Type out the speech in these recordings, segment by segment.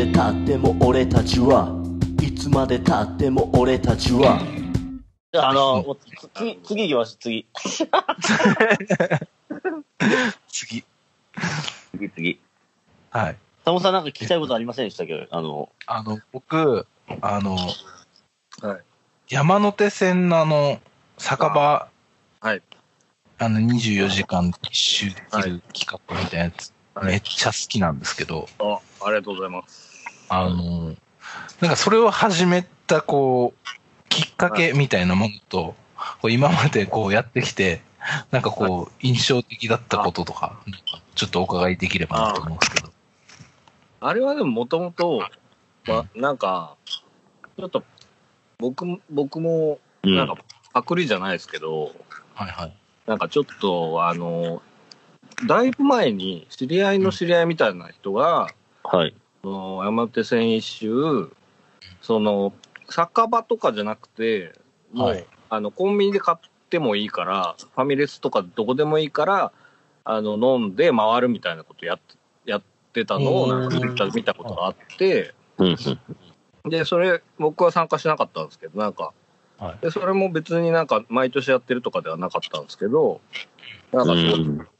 までたっても俺たちはいつまでたっても俺たちはじゃあ、あの、もうつ次、次行きます、次。次。次、次。はい。タモさんなんか聞きたいことありませんでしたっけ？あの、あの、僕、あの、はい。山手線のあの、酒場、はい。あの、24時間一周できる企画みたいなやつ、はいめっちゃ好きなんですけど、あ、ありがとうございます。あの、なんかそれを始めた、こう、きっかけみたいなものと、こう今までこうやってきて、なんかこう、印象的だったこととか、ちょっとお伺いできればなと思うんですけど。あれはでももともと、ま、なんか、ちょっと、僕も、僕も、うんなんか、パクリじゃないですけど、はいはい。なんかちょっと、あの、だいぶ前に、知り合いの知り合いみたいな人が、はい。その山手線一周、その、酒場とかじゃなくて、もう、はいあの、コンビニで買ってもいいから、ファミレスとかどこでもいいから、あの、飲んで回るみたいなことやっやってたのを、なんか見たことがあって。で、それ、僕は参加しなかったんですけど、なんか、はいで、それも別になんか毎年やってるとかではなかったんですけど、なんか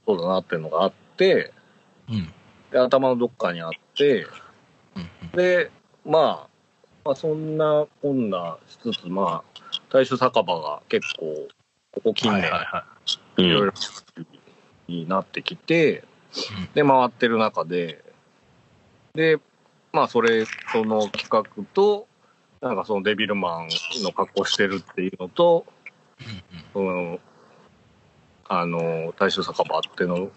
そう,、だなっていうのがあって、うん。で頭のどっかにあって、で、まあ、まあ、そんなこんなしつつ、まあ、大衆酒場が結構、ここ近年、はいはいはうんいろいろになってきて、うん。で、回ってる中で、で、まあ、それ、その企画と、なんかそのデビルマンの格好してるっていうのと、その、あの、大衆酒場っていうの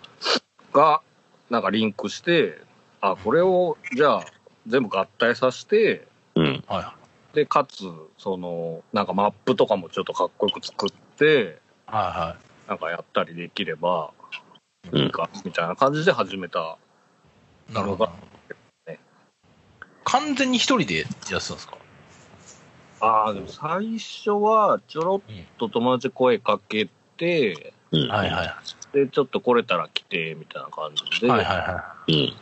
が、なんかリンクして、あ、これを、じゃあ、全部合体させて、うん。はで、かつ、その、なんかマップとかもちょっとかっこよく作って、い。はいはなんかやったりできればうんいいか、みたいな感じで始めた。い。なるほど。ね完全に一人でやってたんですか？ああ、でも最初はちょろっと友達声かけて、うん。はいはい。で、ちょっと来れたら来て、みたいな感じで。はいはいはうん。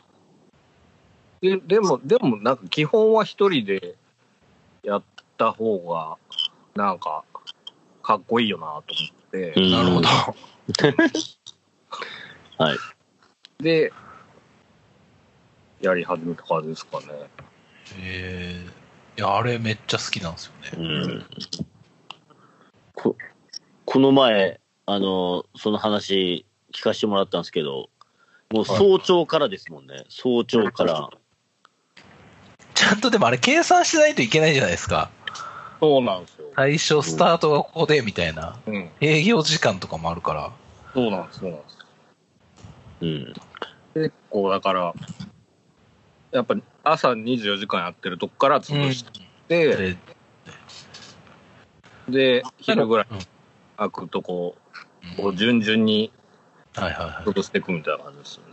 ででも、でもなんか基本は一人でやった方が、なんか、かっこいいよなと思って、うんい。なるほど。はい。で、やり始めた感じですかね。えー、いや、あれめっちゃ好きなんですようね。ん。こ、この前、あの、その話聞かせてもらったんですけど、もう早朝からですもんね。早朝から。ちゃんとでもあれ計算しないといけないじゃないですか。そうなんですよ。最初スタートがここでみたいな。うん。営業時間とかもあるから。そうなんです、そうなんです。うん。結構だから、やっぱ朝24時間やってるとこから潰して、でで、昼ぐらいうん開くとこうんこう順々にはいはいはい。潰していくみたいな感じですよね。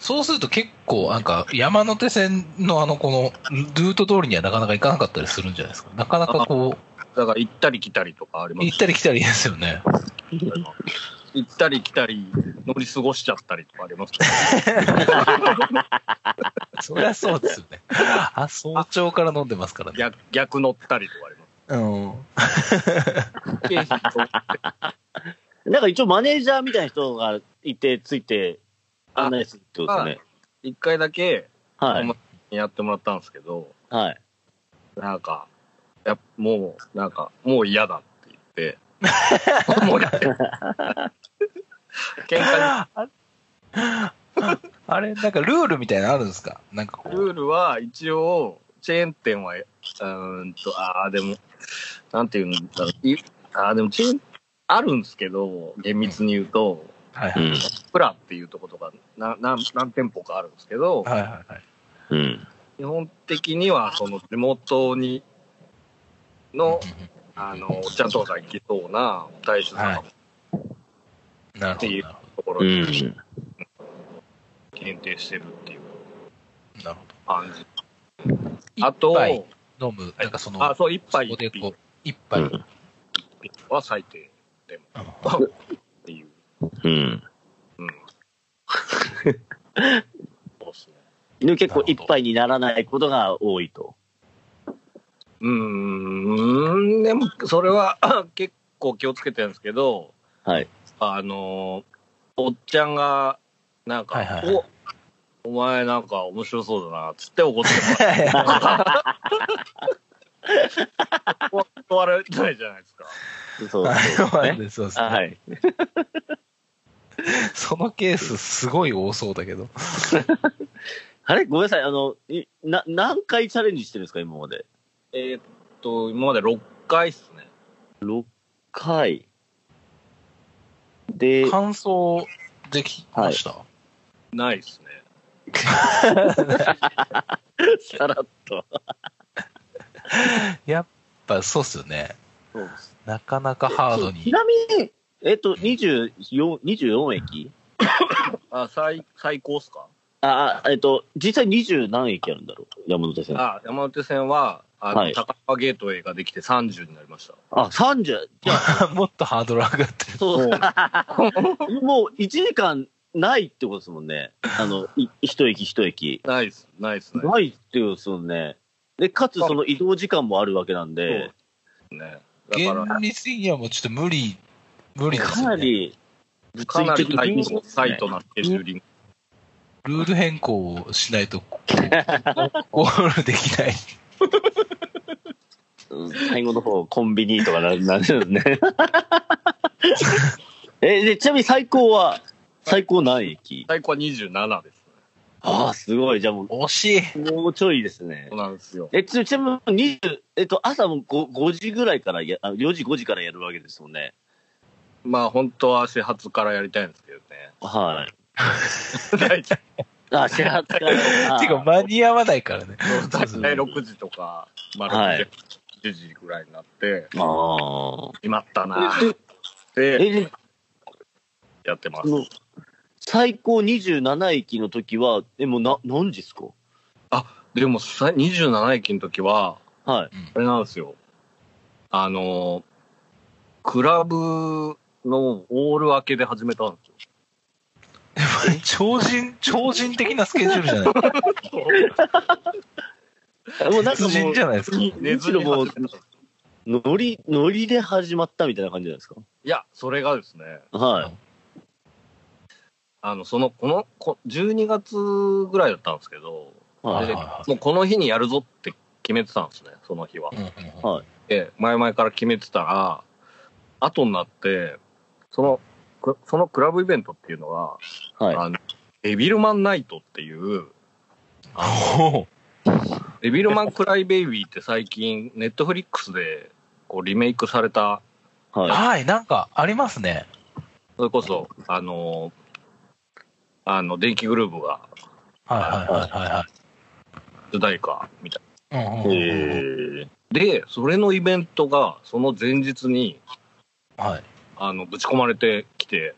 そうすると結構なんか山手線のあのこのルート通りにはなかなか行かなかったりするんじゃないですか。なかなかこだから行ったり来たりとかありう、ます行ったり来たりですよね。行ったり来たり乗り過ごしちゃったりとかあります そりゃそうですよね。あ、早朝から飲んでますからね。逆逆乗ったりとかあります。うん。なんか一応マネージャーみたいな人がいて、ついて、案内するってことですね。一回だけはい。やってもらったんですけど、はい。なんか、やっもう、なんか、もう嫌だって言って、もうやって。喧嘩あれ、なんかルールみたいなのあるんですか？なんかルールは一応、チェーン店は、うーんと、ああ、でも、なんていうんだろう、いああ、でもチェーン、あるんですけど、厳密に言うと、はいはい。うん。プラっていうとことか、な何何店舗かあるんですけど、はいはいはい。うん。基本的には、その地元に、の、あの、お茶とか行きそうな大衆はい酒なるほど。っていうところうん。に限定してるっていうど。なる感じ。あと、飲む、なんかその、あ、そう、一杯そこで一こう、一杯。は最低でもうんう。うん。うん。そうっすね。で結構いっぱいにならないことが多いと。うーん、でも、それは結構気をつけてるんですけど、はい。あの、おっちゃんが、なんか、はいはいはいお、お前なんか面白そうだな、つって怒ってます。断られないじゃないですか。そうあそう ですね。そうですね。はい。そのケースすごい多そうだけど。あれ？ごめんなさい。あの、いな、何回チャレンジしてるんですか？今まで。えーっと、今まで6回っすね。6回。で、感想できました、ないっすね。さらっと。やっぱそうっすよね。そうですなかなかハードに。ちなみに、えっと、24、24駅？あ、最、最高っすか？あ、あえっと、実際20何駅あるんだろう？山手線。あ、あ、山手線は、あの、はい高川ゲートウェイができて30になりました。30。じゃあ、もっとハードル上がってる。そう。もう 1時間ないってことですもんね。あの、い一駅一駅。ないっす、ないっすね。ないってことですもんね。で、かつその移動時間もあるわけなんで、ね。だから、現実的にはもうちょっと無理、無理ですね。なり、かなりなスケジューリング。ルール変更をしないと、ゴールできない。うん最後の方、コンビニとかななるんね。え、で、ちなみに最高は、最高何駅最高は27ですね。ああ、すごい。じゃあも惜しい。う、もうちょいですねそう。なんですよ。え、ちちなみに20、えっと、朝も 5, 5時ぐらいからや、あ4時5時からやるわけですもんね。まあ、本当は始発からやりたいんですけどね。はい。大体、あ、始発から。てか間に合わないからね。大体6時とか、まあ、はい6時、10時ぐらいになって、ああ。決まったなえ、で、でやってます。最高27駅の時は、え、もうな、何時ですか？でも、さ27駅の時は、はい。あれなんですよ。あの、クラブのオール明けで始めたんですよ。超人、超人的なスケジュールじゃない？もうなんかもう、じゃないですか？寝ずに始めたんですよノリ、ノリで始まったみたいな感じじゃないですか？いや、それがですね、はい。あの、その、この、こ12月ぐらいだったんですけど、はいではいはもうこの日にやるぞって決めてたんですね、その日は。はい。で、前々から決めてたら、後になって、その、くそのクラブイベントっていうのは、はい。あの、デビルマンナイトっていう、ほデビルマンクライベイビーって最近、ネットフリックスでこうリメイクされた、うはい。はい、なんかありますね。それこそ、あの、あの、電気グルーヴがはいはいはいは主題歌みたいいはい。うんうんうんえな。で、それのイベントが、その前日に、はい。あの、ぶち込まれてきて、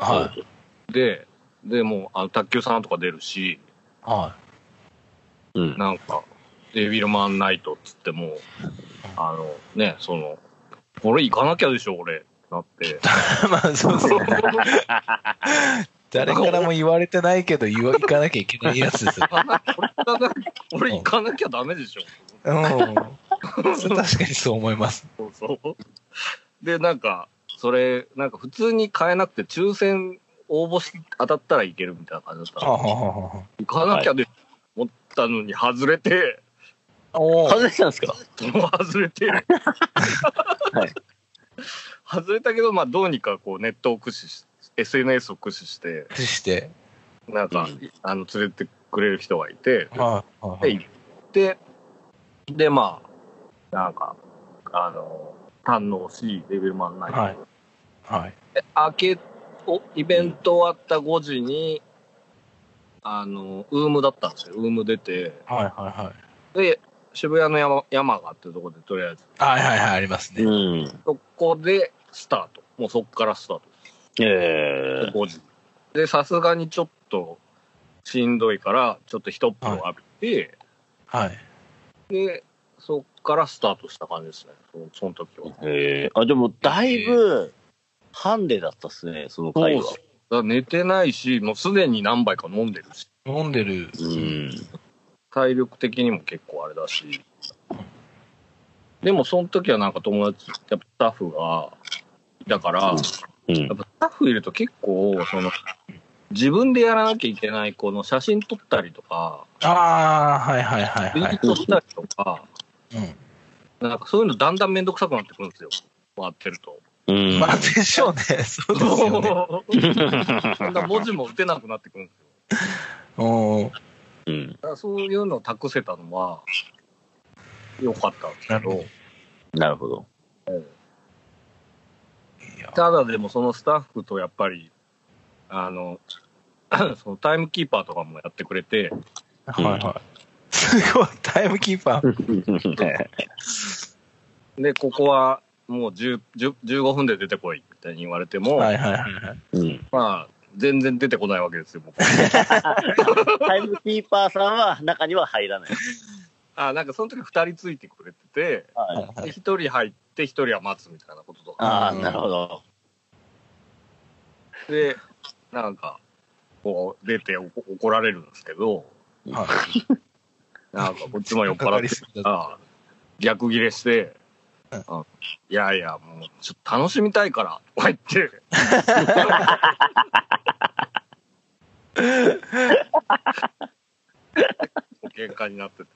はい。で、で、もう、あの、卓球さんとか出るし、はー。うん。なんか、デビルマンナイトっつっても、あの、ね、その、これ行かなきゃでしょ、俺。なって。い。まあ、そうそう。誰からも言われてないけど、言わ、行かなきゃいけないやつですよ。俺行かなきゃダメでしょ。うん。確かにそう思います。そうそう。で、なんか、それ、なんか普通に買えなくて、抽選応募し当たったらいけるみたいな感じだった。はあら、はあは行かなきゃで思ったのに外れて、あおー。外れたんですか？外れて、外れたけど、まあどうにかこうネットを駆使し、SNS を駆使して、駆使して。なんか、うんあの、連れてくれる人がいて、はいはい。で、行って、で、まあ、なんか、あの、堪能し、デビルマンナイト。はいはい。で明けおイベント終わった5時に、あの、ウームだったんですよ。ウーム出て、はいはいはい。で、渋谷の山山がっていうところで、とりあえず、はいはいはい、ありますね。うん。そこでスタート。もうそこからスタートえ5時。で、さすがにちょっとしんどいから、ちょっと一風呂浴びて、はい。で、そっからスタートした感じですね。そのその時は。ー。えー。あ、でも、だいぶ、ハンデだったっすね、その回は。だ寝てないし、もうすでに何杯か飲んでるし。飲んでる。うん。体力的にも結構あれだし。でも、その時はなんか友達、やっぱスタッフがいたから、うんやっ。ぱスタッフいると結構、その、自分でやらなきゃいけない、この写真撮ったりとか、ああ、はいはいはいはい。ートしたりとか、うん。なんかそういうのだんだんめんどくさくなってくるんですよ。回ってると。うん。まあでしょうね。そうですよね。そんな文字も打てなくなってくるんですよ。うん。うん。だからそういうのを託せたのは、良かったんですけどなるほど、なるほど。いやただでもそのスタッフとやっぱり、あの、そのタイムキーパーとかもやってくれて、はいはい。すごい、タイムキーパー。で、ここはもう10 10 15分で出てこいみたいに言われても、はいはいはい。まあ、全然出てこないわけですよ、僕 タイムキーパーさんは中には入らない。あなんかその時2人ついてくれてて、はい。はいで1人入って1人は待つみたいなこととか。ああ、なるほど。で、なんか、こう出てお怒られるんですけど、はいなんかこっちも酔っ払って 逆ギレして、うんあいやいや、もうちょっと楽しみたいから、とか言って、お喧嘩になってて。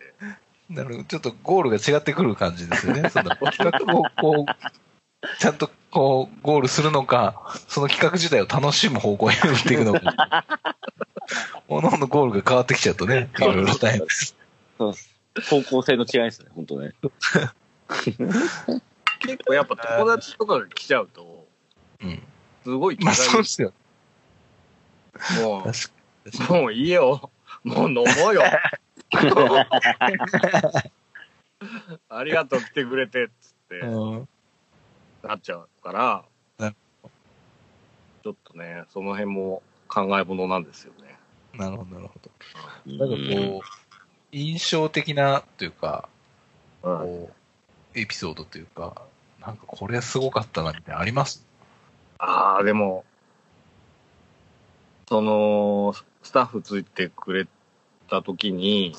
なるほど。ちょっとゴールが違ってくる感じですよね。その企画をこう、ちゃんとこう、ゴールするのか、その企画自体を楽しむ方向に打っていくのか。おのおのゴールが変わってきちゃうとね、いろいろ大変です。方向性の違いですね、本当ね。結構やっぱ友達とかが来ちゃうと、うん。すごい気まあそうがですよ。も確かう、もういいよ。もう飲もうよ。ありがとう来てくれて、つって。に。うん。なっちゃうからちょっとね、その辺も考え物なんですよね。なるほど、なるほど。なんかこう、印象的なというか、こう、エピソードというか、なんかこれすごかったなみたいなのあります？ああ、でも、その、スタッフついてくれた時に、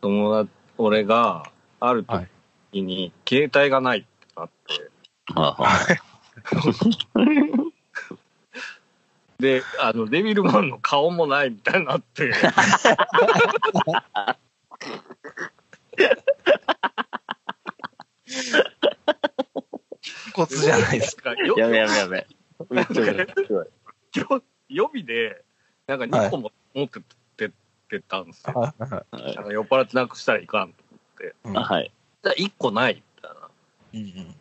友達、俺が、あるはい。時に、携帯がないってなって、はあは で、あの、デビルマンの顔もないみたいになって、コツじゃないですか。やめやめやめ。めっちゃ面白いよ予備で、なんか2個も持ってってってたんですよ。なんか酔っ払ってなくしたらいかん。うんあはい。じゃあ1個ないみたいな。うんうん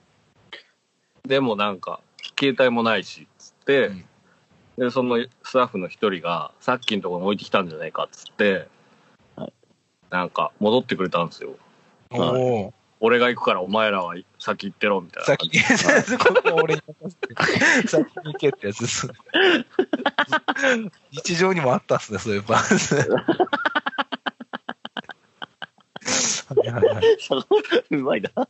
でもなんか、携帯もないし、つって、うんで、そのスタッフの一人が、さっきのところに置いてきたんじゃないかっつって、はいなんか、戻ってくれたんですよ。おお。俺が行くからお前らは先行ってろ、みたいな。先俺に任せて、先に行けってやつです。日常にもあったんですね、そういう場。はいはいはい。うまいな。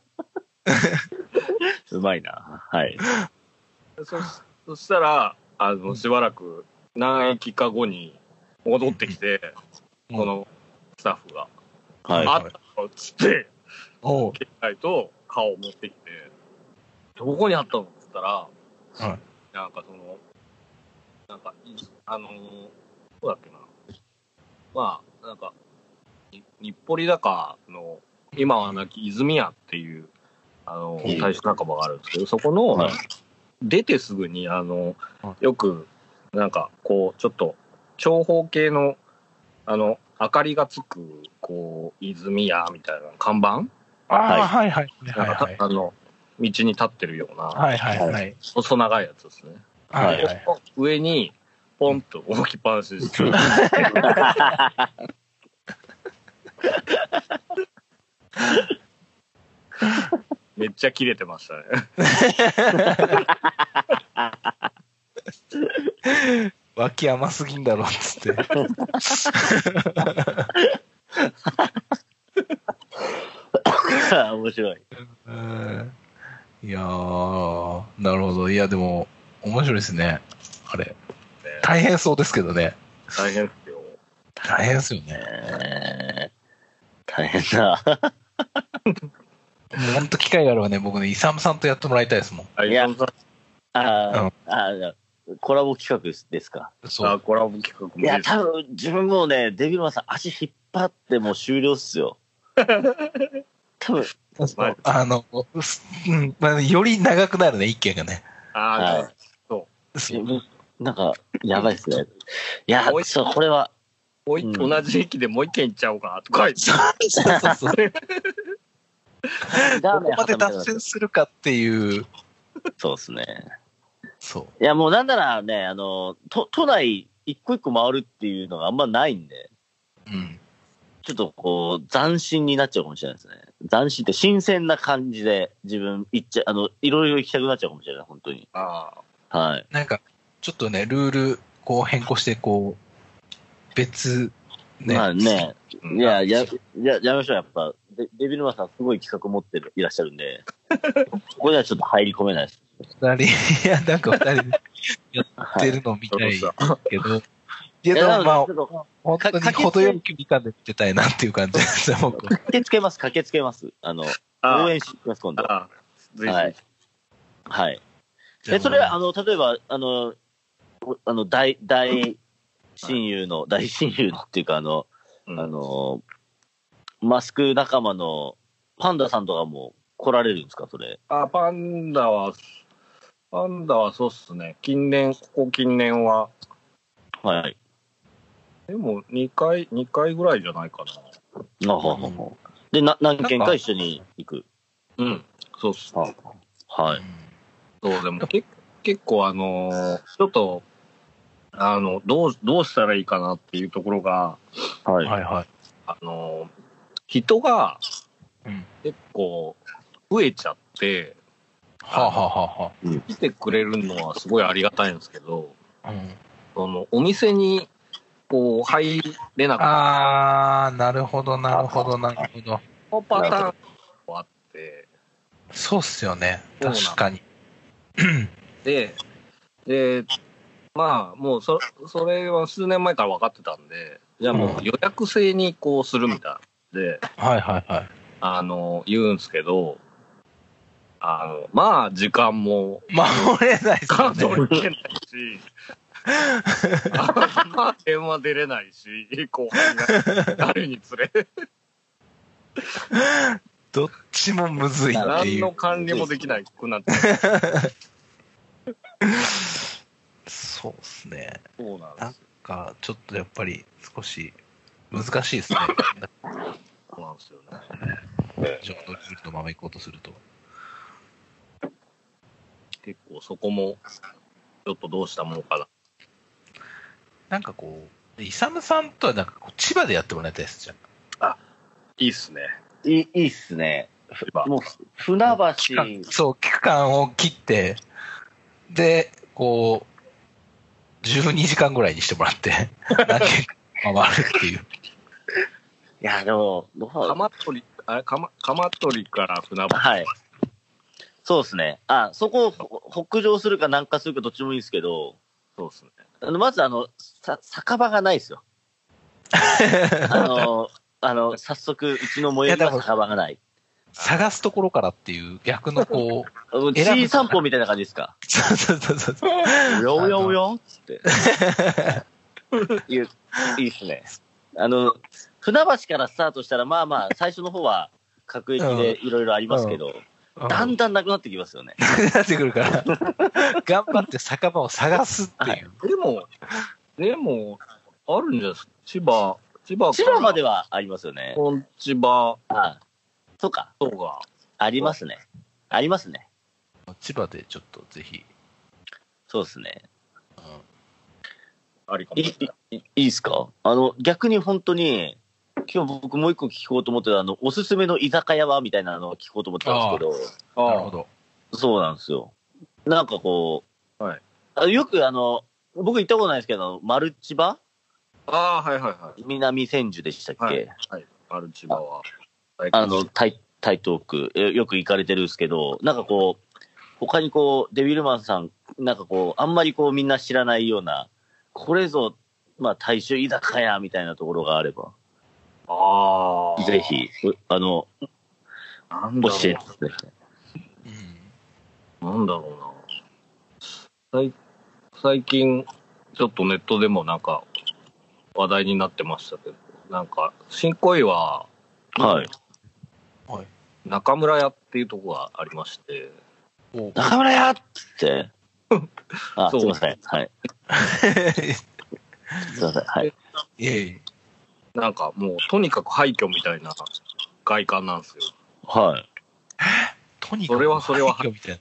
うまいな。はい。そそしたら、あの、しばらく何駅か後に戻ってきて、このスタッフが、はい。あったよっつって、携帯と顔を持ってきて、どこにあったのっつったら、はい。なんかその、なんか、いあのーどうだっけな。まあ、なんか、に日暮里高の、今はなき泉屋っていう、あの、うん。大衆仲間があるんですけど、そこの、はい。で出てすぐに、あのは、よく、なんか、こう、ちょっと、長方形の、あの、明かりがつく、こう、泉屋みたいな看板？ああ、はいはい。はい。あの、道に立ってるような、はいはいはい。細長いやつですね。はいはい。上に、ポンと置きっぱなしにして、めっちゃ切れてましたね。脇甘すぎんだろ、つって。面白い。うんいやー、なるほど。いや、でも、面白いですね。あれ。大変そうですけどね。大変ですよ。大変ですよね。えー大変だ。もう本当機会があればね、僕ね、イサムさんとやってもらいたいですもん。あいやああーコラボ企画ですか？そう。あコラボ企画もいや、多分自分もうね、デビルマンさん足引っ張ってもう終了っすよ。多分そうあの、すうんまあ、より長くなるね、一件がね。あーはいそうなんか、やばいっすね。いやもう、一そう、これは、もう同じ駅でもう一軒行っちゃおうかなとか言って。そうそうそう。ラーメンどこまで脱線するかっていう。そうですね。そう。いや、もうなんならね、あの、都都内一個一個回るっていうのがあんまないんで、うん。ちょっとこう、斬新になっちゃうかもしれないですね。斬新って新鮮な感じで自分行っちゃ、あの、いろいろ行きたくなっちゃうかもしれない、本当に。あはい。なんか、ちょっとね、ルール、こう変更して、こう、別、ね。まあね、あ。いや、や、や、やめましょう、やっぱ。デデビルマンさんすごい企画持ってる、いらっしゃるんで、ここにはちょっと入り込めないです。二人、いや、なんか二人で やってるの見たいけど、けど、まあ本当に程よい距離感で見てたいなっていう感じですね、僕。駆けつけます、駆けつけます。あの、あ応援しに行きます、今度。あぜひ、はい。はい。え、それは、あの、例えば、あの、おあの、大、大親友の、大親友のっていうか、あの、うんあの、マスク仲間のパンダさんとかも来られるんですか、それ。あ、パンダは、パンダはそうっすね。近年、ここ近年は、はい。でも2回、2回ぐらいじゃないかな。あはははで、な、何件か一緒に行く。うん。そうっす。ははい。そう、でもけ結構あのーちょっと、あの、どう、どうしたらいいかなっていうところが、はい。はいはい。あのー人がうん。結構増えちゃって、はあ、はあは来てくれるのはすごいありがたいんですけど、あ、うん。その、お店に、こう、入れなくなあー、なるほど、なるほど、なるほど。のパターンもあって、そうっすよね。確かに。で、で、まあ、もうそ、それは数年前から分かってたんで、じゃあもう予約制にこうするみたいで、はいはいはい。あの、言うんすけど、あの、まあ、時間も、守れないっすよね。数取れないし、まあ、電話出れないし、後輩が誰につれ、どっちもむずいって何のいう。管理もできなくなって、そうっすね。そうなんなんですよ。か、ちょっとやっぱり少し難しいですね。そうなんですよね。ちょっとルールのまま行こうとすると。結構そこも、ちょっとどうしたものかな。なんかこう、イサムさんとはなんかこう千葉でやってもらいたいですじゃん。いいっすね。いい、いいっすね。もう、船期間橋、そう、期間を切って、で、こう、12時間ぐらいにしてもらって、何件か回るっていう。いや、でも、どう鎌取り、あれ、鎌鎌取りから船橋。はい。そうですね。あ、そこをほ北上するか南下するかどっちもいいんですけど、そうですね。あのまずあの、さ、酒場がないですよ。あの、あの、早速、うちの最寄りは酒場がない。探すところからっていう逆のこう、あ の選ぶ地位散歩みたいな感じですか？そうそうそうそう。おやおやおやっつって。いいいいっすね。あの、船橋からスタートしたら、まあまあ、最初の方は、各駅でいろいろありますけど、だんだんなくなってきますよね。なってくるから、頑張って酒場を探すっていう。でも、でも、あるんじゃないですか？千葉、千葉千葉まではありますよね。本千葉あそうか。とか、ありますね。ありますね。千葉でちょっとぜひ。そうですね。ありかもいいしれない。いいいですか？あの、逆に本当に、今日僕もう一個聞こうと思ってた、あの、おすすめの居酒屋はみたいなのを聞こうと思ってたんですけど、なるほど。そうなんですよ。なんかこう、はいあよくあの、僕行ったことないですけど、マルチバ？ああ、はいはいはい。南千住でしたっけ、はいはい。ある千葉は。あの、台台東区、えよく行かれてるんですけど、なんかこう、他にこう、デビルマンさん、なんかこう、あんまりこうみんな知らないような、これぞまあ、大衆居酒屋みたいなところがあれば、ああ。ぜ。ひ、うあの、なんだろ教えてください。う。なんだろうな。最最近、ちょっとネットでもなんか、話題になってましたけど、なんか、新小岩、はい。はい。中村屋っていうとこがありまして、お中村屋って？あ、そうすいません。はい。すいません。はい。いえいえ。なんかもう、とにかく廃墟みたいな外観なんですよ。はい。とにかくそれはそれは廃墟みたい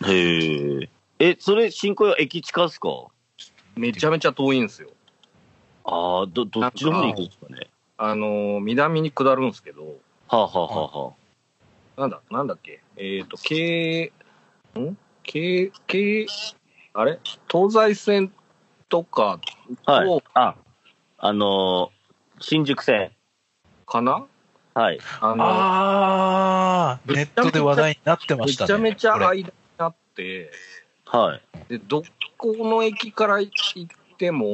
な。へえ。え、それ、新小岩駅近っすか？めちゃめちゃ遠いんですよ。ああ、ど、どっちの方に行くんですかね？あのー南に下るんですけど、はあ、はあはあはなんだ、なんだっけ、えっ、と、京、ん？京、京、あれ？東西線とかあ、はいと。あ、あのー新宿線。かな？はい。あのあー、ネットで話題になってまめしたね。ちゃめちゃこれ間になって、はい。で、どこの駅から行っても、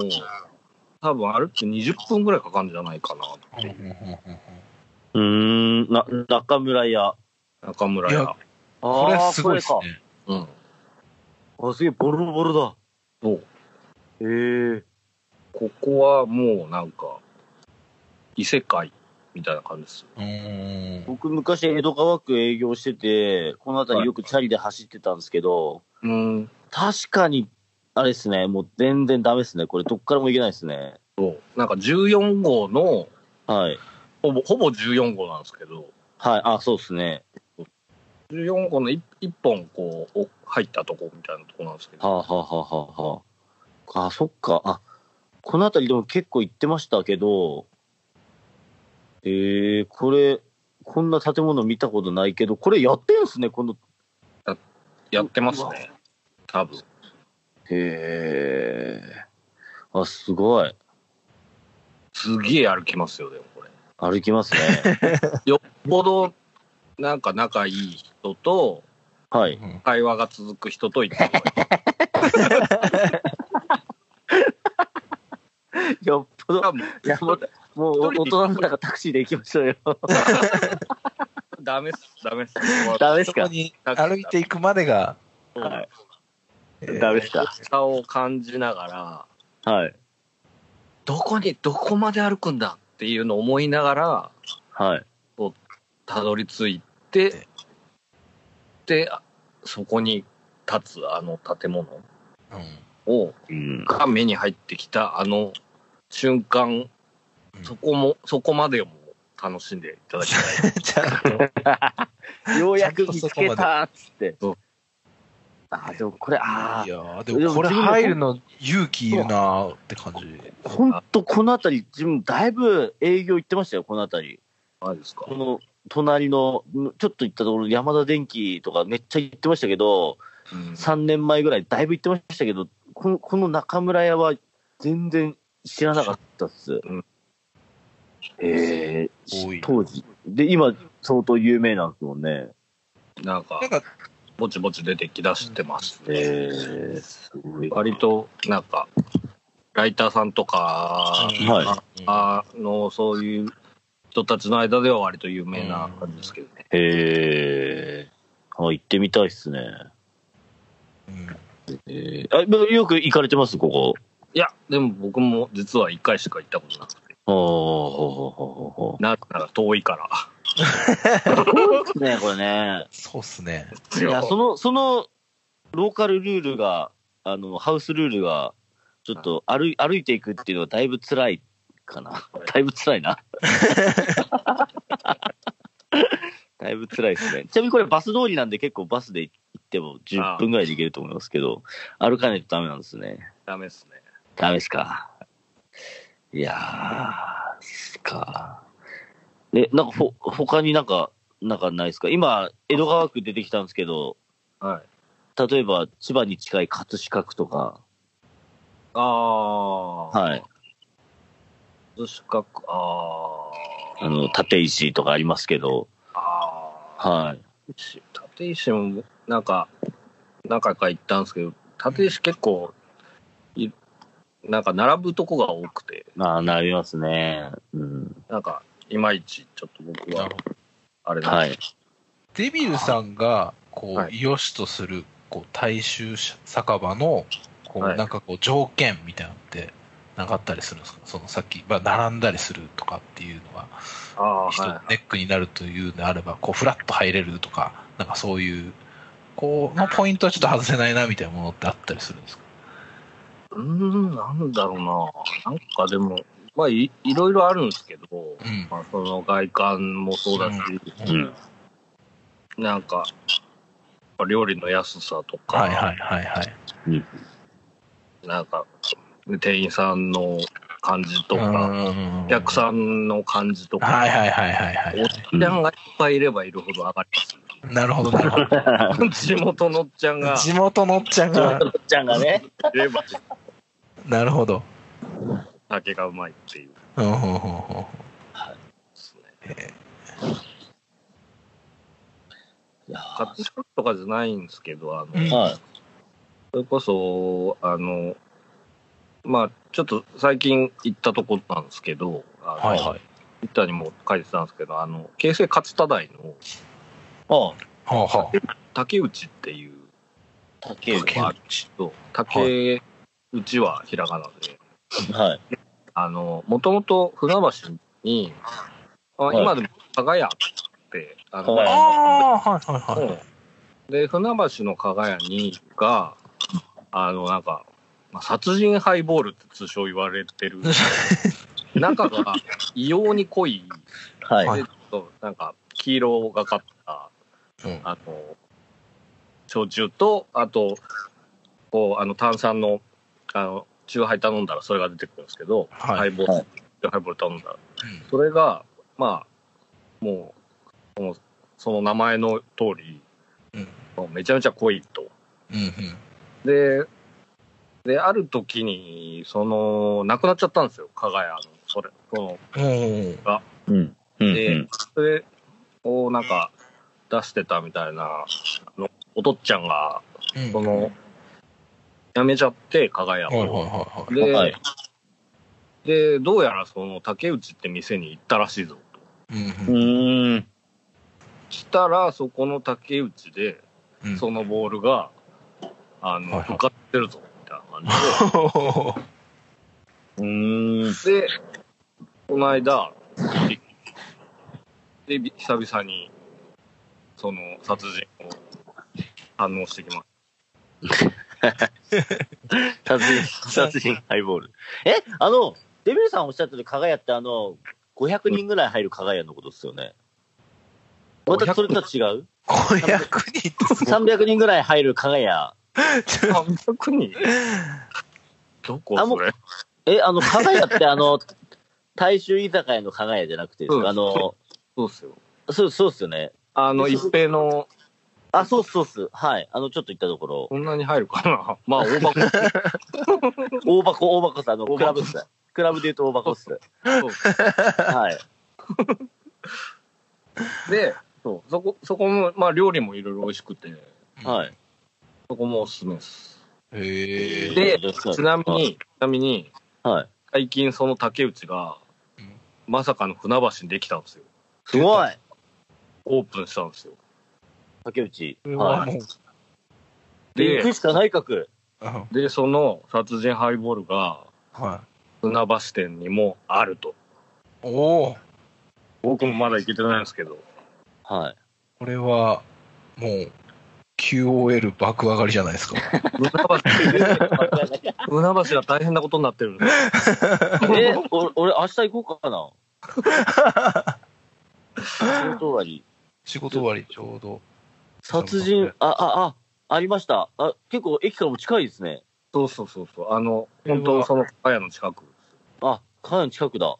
多分歩って20分ぐらいかかるんじゃないかなっていう。うんうんうんうんうーん、な、中村屋。中村いや屋。あこれはすごいですこね。うん。あ、すげえ、ボロボロだ。そう。へえ。ここはもうなんか、異世界みたいな感じです。僕、昔、江戸川区営業してて、この辺りよくチャリで走ってたんですけど、うん。確かに、あれですね、もう全然ダメですね。これ、どっからも行けないですね。そう。なんか14号の、はい。ほぼ、ほぼ14号なんですけど、はい、あ、そうですね。14号の 1, 一本こう、お入ったとこみたいなとこなんですけど、はあ、はあはあはあはあ、あ、そっか。あ、この辺りでも結構行ってましたけど、えー、これ、こんな建物見たことないけど、これやってんすね、この。やってますね。多分。へー。あ、すごい。すげえ歩きますよ、でもこれ。歩きますね。よっぽど、なんか仲いい人と、はい。うん会話が続く人と行った方がいい。よっぽど。多分いや、もう、もうお大人なんからタクシーで行きましょうよ。ダメっす、ダメっす。ダメですかに歩いていくまでが、はい。えーダメですか差を感じながら、はい。どこに、どこまで歩くんだっていうのを思いながら、はい。たどり着いて、で、そこに立つあの建物うんを、うん。が目に入ってきたあの瞬間、うんそこも、そこまでも楽しんでいただきたい。ようやく見つけたっつって。あ、でもこれ、あいやーでもこれ入るの勇気いるなーって感じ。あ、ほんとこの辺り、自分だいぶ営業行ってましたよ、この辺り。マジですかこの隣の、ちょっと行ったところ、山田電機とかめっちゃ行ってましたけど、うん3年前ぐらいだいぶ行ってましたけど、このこの中村屋は全然知らなかったっす。うんえー、当時。で、今、相当有名なんですもんね。なんかなん、か、ぼちぼち出てきだしてますね。えー、すごい。割と、なんか、ライターさんとか、はいあの、そういう人たちの間では割と有名な感じですけどね。へえー、あ、行ってみたいっすね。うんえー、あよく行かれてます、ここ。いや、でも僕も実は一回しか行ったことなくて。なぜなら遠いから。そうですね、これね。そうっすね。いや、その、その、ローカルルールが、あの、ハウスルールが、ちょっと歩い歩いていくっていうのはだいぶ辛いかな。だいぶ辛いな。だいぶ辛いですね。ちなみにこれバス通りなんで結構バスで行っても10分ぐらいで行けると思いますけど、歩かないとダメなんですね。ダメですね。ダメですか。いやー、すか。え、なんかほ、他になんか、なんかないですか？今、江戸川区出てきたんですけど、はい。例えば千葉に近い葛飾区とか、ああ。はい。葛飾区、ああの、立石とかありますけど、あ。ああ。はい。立石も、なんか、何回か行ったんですけど、立石結構、いなんか並ぶとこが多くて、まあ、なりますね。うん。なんか、いまいちちょっと僕はあれなんではい。デビルさんが、こう、はい良しとする、こう、大衆酒場の、こう、はいなんかこう、条件みたいなのって、なかったりするんですか？そのさっき、まあ、並んだりするとかっていうのが、ああ、一つはネックになるというのであれば、こう、フラッと入れるとか、なんかそういう、こう、のポイントはちょっと外せないな、みたいなものってあったりするんですか？い。うーん、なんだろうな。なんかでも、まあい、いろいろあるんですけど、うん。まあ、その外観もそうだし、うん。なんか、料理の安さとか、はいはいはいはい。なんか、店員さんの感じとか、うんお客さんの感じとか、はいはいはいはいはいおっちゃんがいっぱいいればいるほど上がります。なるほどなるほど。地元のおっちゃんが地元のおっちゃんが、とっちゃんがね。いればなるほど。酒がうまいっていううんうんうんうんですね。いやカッチショとかじゃないんですけど、あの、うんはい。それこそ、あの、まあ、ちょっと最近行ったとこなんですけど、あのはいはい。ツイッターにも書いてたんですけど、あの、京成勝田台のあはあは竹内っていう、竹内。竹は内。と竹内はひらがなで、い。あの、もともと船橋に、あい今でも加賀屋って、あの、加賀屋ああ、はいはいはい。うんで、船橋の加賀屋にが、あの、なんか、まあ、殺人ハイボールって通称言われてる、中が異様に濃い、はい。でちょっとなんか黄色がかった、うんあの、焼酎と、あと、こう、あの、炭酸の、あの、チューハイ頼んだらそれが出てくるんですけど、はいハイボール、はいハイボール頼んだら、それが、まあ、もう、そのその名前の通り、うんめちゃめちゃ濃いと。うんうん。で、で、ある時に、その、亡くなっちゃったんですよ、加賀屋の、それ、その、うん。うん。うん。でうんそれをなんか出してたみたいな、あのお父っちゃんが、うん。その、辞めちゃって、加賀屋を。はいで、はいで、どうやらその竹内って店に行ったらしいぞと。はい。ううんーん。したら、そこの竹内で、うん。そのボールが、あの、はいはい受かってるぞ、みたいな感 うーん。じで、で、この間、で、で久々に、その、殺人を反応してきま 殺人、殺人ハイボール。えあの、デビルさんおっしゃってる加賀屋ってあの、500人ぐらい入る加賀屋のことですよね。またそれとは違う？500人？ってすごい。?300 人ぐらい入る加賀屋。す。300人？どこそれ？え、あの、加賀屋ってあの、大衆居酒屋の加賀屋じゃなくてですうんかあの、そうっすよ。そう、そうっすよね。あの、一平の、あ、そうっす、そうっす。はい。あの、ちょっと行ったところ。こんなに入るかな まあ、大箱。大箱、大箱さん、あの、大箱クラブっす。クラブで言うと大箱っす。そうはい。で、そう、そこ、そこも、まあ、料理もいろいろ美味しくて、はい。そこもおすすめです。へえ。でですちなみに、ちなみに、はい。最近その竹内がうん、まさかの船橋にできたんですよ。すごいオープンしたんですよ。竹内。ははもう、い。で、行くで、しかないかく。うんで、その殺人ハイボールが、は船橋店にもあると。い。おお。僕もまだ行けてないんですけど。はい。これは、もう、QOL 爆上がりじゃないですか。船橋、船橋が大変なことになってるんですえ、お俺、明日行こうかな。仕事終わり。仕事終わり、ちょうど。殺人、あ、あ、あ、ありました。あ、結構駅からも近いですね。そうそうそうそう。あの、本当その茅屋の近く。あ、かなり近くだ。あ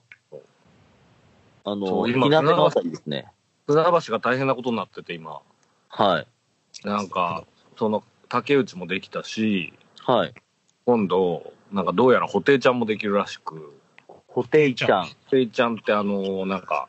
その、う今日向のあたりですね。船橋が大変なことになってて、今。はい。なんか、その、竹内もできたし、はい。今度、なんかどうやら布袋ちゃんもできるらしく、ホテイちゃん。布袋ちゃんってあの、なんか、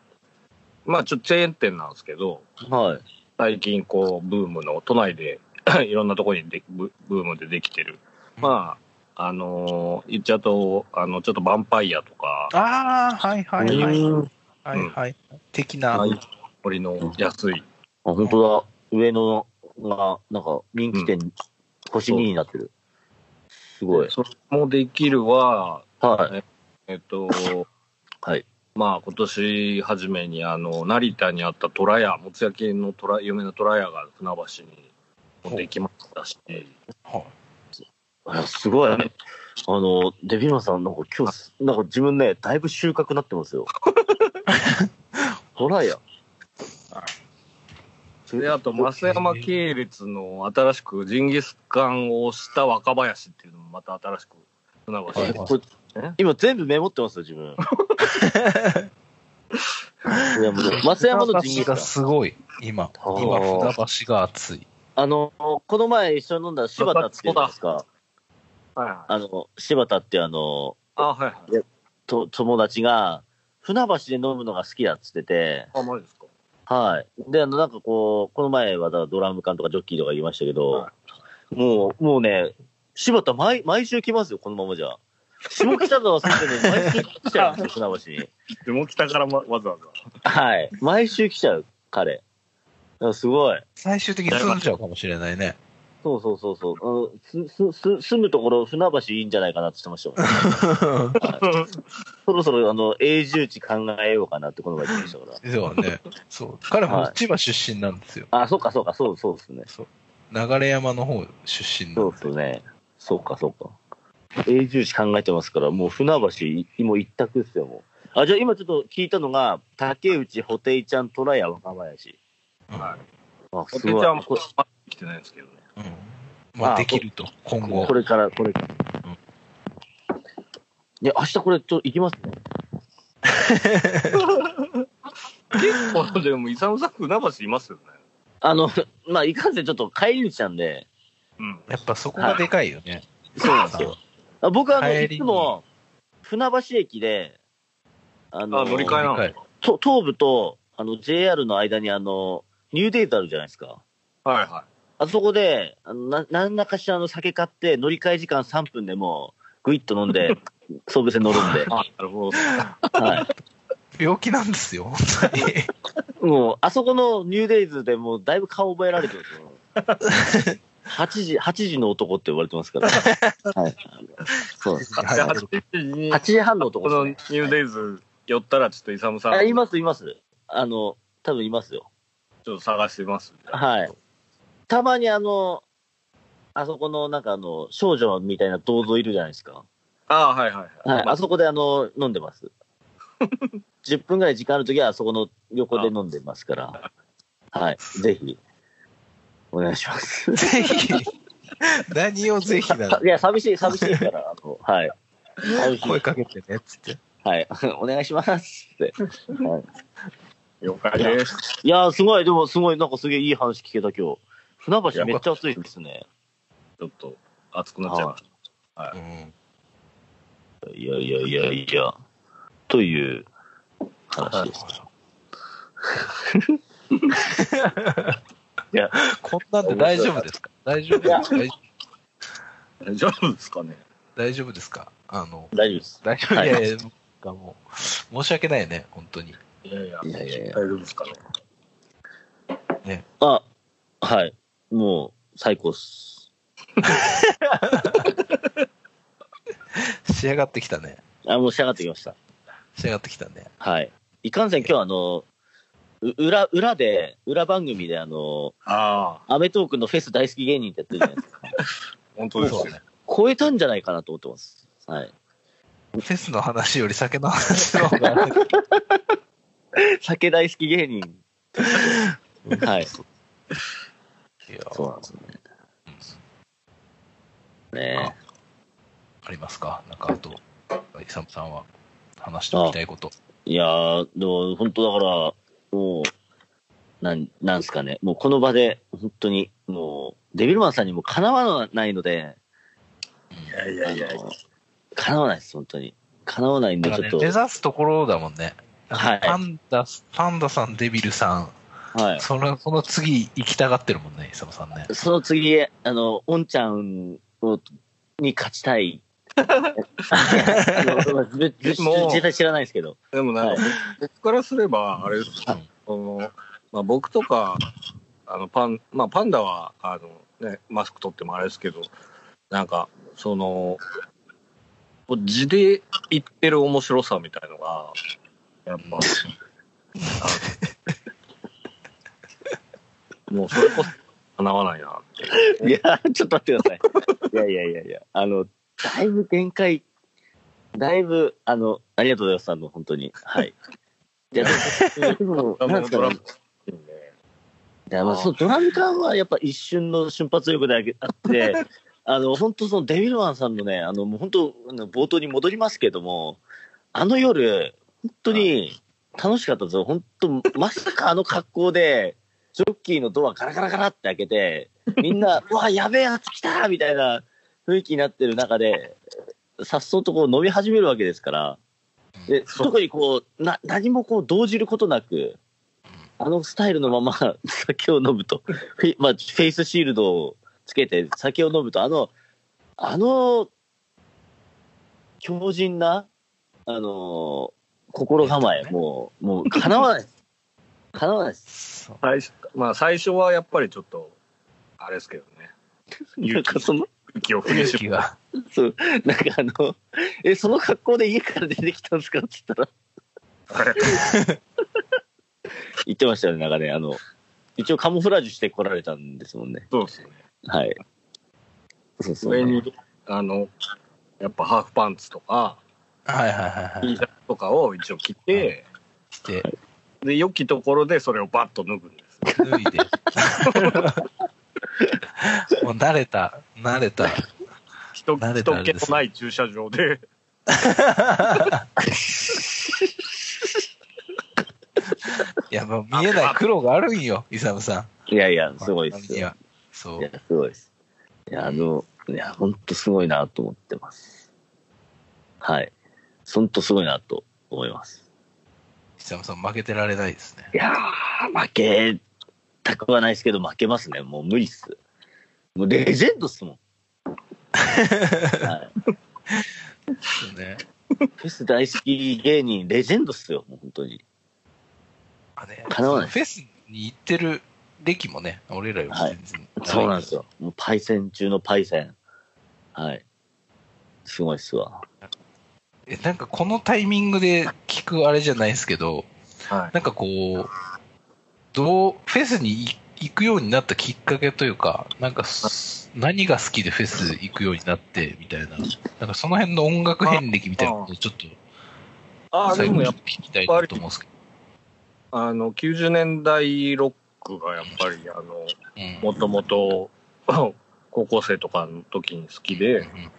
まあちょっとチェーン店なんですけど、はい。最近こう、ブームの、都内で いろんなところにでブブームでできてる。まあ、あのー言っちゃうと、あの、ちょっとヴァンパイアとか、ああ、はいはいはい。うんはいはい。的な。ああいう森の安い。あ、本当だ。上野が、なんか、人気店、星2になってる。すごい。それもできるは、はい。えっと、はい。まあ今年初めにあの成田にあった虎屋、もつ焼きの虎有名な虎屋が船橋にもできましたし、はあすごい。あの、デビルマンさん、なんか今日、なんか自分ね、だいぶ収穫なってますよ。ほらや。で、あと増山系列の新しくジンギスカンをした若林っていうのもまた新しく船橋はい今全部メモってますよ、自分。いや、もう、松山のジンギスカンが。すごい。今。今、船橋が熱い。あの、この前一緒に飲んだ柴田っていうんですか？はいはい。あの、柴田ってあの、あ、はいはい。と友達が、船橋で飲むのが好きだっつってて、あ、マジですか？はい。で、あの、なんかこう、この前はドラム缶とかジョッキーとか言いましたけど、はもう、もうね、柴田毎、毎週来ますよ、このままじゃ。下北沢住んで毎週来ちゃうんですよ、船橋に。でも北からわわざわざ。はい。毎週来ちゃう、彼。すごい。最終的に済んじゃうかもしれないね。そうそうそうそう。あのす、す、す、住むところ、船橋いいんじゃないかなって言ってましたもんね。そろそろ、あの、永住地考えようかなってこの前言ってましたから。そうね。そう。彼も千葉出身なんですよ。あ、そうかそうか、そうそうですね。流山の方出身そうの。ですね。そうかそうか。永住地考えてますから、もう船橋、もう一択ですよ、もう。あ、じゃあ今ちょっと聞いたのが、竹内、ホテイちゃん、虎屋、若林。うんはい。あ、おすごい。てちゃんもこまだ来てないんですけどね。うん。まあ、できると、今後こ。れから、これから。うんいや、明日これ、ちょっと行きますね。結構、でも、イサムさん、船橋いますよね。あの、まあ、いかんせんちょっと帰り道なんで、うん。やっぱそこがでかいよね。そうなんですよ。あ僕はあの、いつも、船橋駅で、あの、あ、乗り換えなの？東部と、あの、JR の間にあの、ニューデイズあるじゃないですか。はいはあそこで、あの、な、何らかしらの酒買って、乗り換え時間3分でもう、ぐいっと飲んで、総武線乗るんでい。。あ、なるほど。は病気なんですよ、本当に。い。もう、あそこのニューデイズでもう、だいぶ顔覚えられてる。8時、8時の男って言われてますから。はい。そうなんです。じゃあ、8時に、8時半のこのニ男ですね。ューデイズ寄ったら、ちょっとイサムさん、あ、いちょます、います。あの、多分いますよ。っと探してます。はい。たまにあの、あそこのなんかあの、少女みたいな銅像いるじゃないですか。あはいはいはい。あそこであの、飲んでます。10分ぐらい時間あるときはあそこの横で飲んでますから。はい。ぜひ、お願いします。ぜひ、何をぜひなの？いや、寂しい、寂しいから、あの、はい。声かけてね、つって。はい。お願いしますって。はい了解です。いやー、すごい、でもすごい、なんかすげえいい話聞けた今日。船橋めっちゃ暑いですね。ちょっと熱くなっちゃいました。うん。いやいやいやいや、という話です。いや、こんなんで大丈夫ですか？大丈夫ですか？大大丈夫ですかね？大丈夫ですか？あの、大丈夫です。大丈夫、はいいやいや、なんかもう、申し訳ないね、本当に。いやいや、いやいやいや大丈夫ですかね？あ、はい。もう、最高っす。仕上がってきたね。あ、もう仕上がってきました。仕上がってきたね。はい。いかんせん今日あの、う裏、裏で、裏番組であの、アメトークのフェス大好き芸人ってやってるじゃないですか。本当ですそうね。超えたんじゃないかなと思ってます。はい。フェスの話より酒の話の方が。酒大好き芸人。はい。いやそうなんですね。ねありますか？なんかあと、イサムさんは話しておきたいこと。いやー、でも本当だから、もう、なん、なんすかね。もうこの場で、本当に、もう、デビルマンさんにもかなわないので、いやいやいやかなわないです、本当に。かなわないんで、ちょっと、目指すところだもんね。はいパンダ、パンダさん、デビルさん、はい。その、その次行きたがってるもんね、イサムさんね。その次、あの、オンちゃんを、に勝ちたいあのぜぜもう絶対知らないですけど。でもなんか、僕からすれば、あれですよ、そのまあ、僕とか、あのパン、まあ、パンダは、あの、ね、マスク取ってもあれですけど、なんか、その、字で言ってる面白さみたいのが、やっぱ、もうそれこそ、かなわないなって。いや、ちょっと待ってください。いやいやいやいや、あの、だいぶ限界、だいぶ、あの、ありがとうございます、あの、本当に。はい。いや、でも、なんですかね。いや、まあ、そのドラム缶はやっぱ一瞬の瞬発力だけあって、あの、本当そのデビルマンさんのね、あの、もう本当、冒頭に戻りますけども、あの夜、本当に楽しかったですよ。本当、まさかあの格好で、ジョッキーのドアガラガラガラって開けて、みんな、うわ、やべえやつ来たみたいな雰囲気になってる中で、さっそうとこう飲み始めるわけですから、で、特にこう、な、何もこう動じることなく、あのスタイルのまま 酒を飲むと、フェイまあ、フェイスシールドをつけて酒を飲むと、あの、あの、強靭な、あの、心構え、もう、もう、かなわない。かなわないです。最初、まあ、最初はやっぱりちょっと、あれですけどね。なんかその、息を振り絞。そう、なんかあの、え、その格好で家から出てきたんですかって言ったら、言ってましたよね、なんかね、あの、一応カモフラージュして来られたんですもんね。そうですね。はい。そうそう。上に、あの、やっぱハーフパンツとか、はいはいはいはい。T シャツとかを一応着て、して、で、良きところでそれをバッと脱ぐんです。脱いで。もう慣れた、慣れた。人慣れたあ人気のない駐車場で、いや、もう見えない苦労があるんよ、イサムさん。いやいや、すごいですよ。いや、そういや、。すごいです。いや、あの、いや、ほんとすごいなと思ってます。はい。ほんとすごいなと思います。イサムさん負けてられないですね。いやー、負けたくはないですけど、負けますね。もう無理っす。もうレジェンドっすもん。はい。そうね。フェス大好き芸人、レジェンドっすよ、もう本当に。あね、かなわないフェスに行ってる歴もね、俺らより全然、そうなんですよ。もうパイセン中のパイセン。はい。すごいっすわ。え、なんかこのタイミングで聞くあれじゃないですけど、はい。なんかこう、どう、フェスに行行くようになったきっかけというか、なんかす、何が好きでフェス行くようになって、みたいな、なんかその辺の音楽遍歴みたいなことをちょっと、ああ、でもやっ聞きたいなと思うんですけぱ、あの、90年代ロックがやっぱり、あの、もともと、高校生とかの時に好きで、うん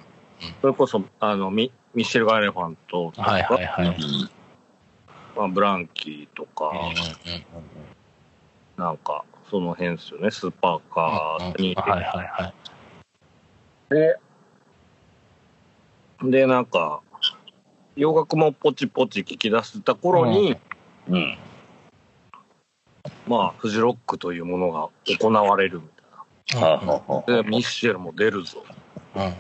それこそ、あの、ミミッシェルガ・エレファントとか、はいはいはい。まあ、ブランキーとか、なんか、その辺ですよね、スーパーカーに。はいはいはい。で、で、なんか、洋楽もポチポチ聞き出した頃に、うん。まあ、フジロックというものが行われるみたいはあはあはあな。で、ミッシェルも出るぞ。うんうん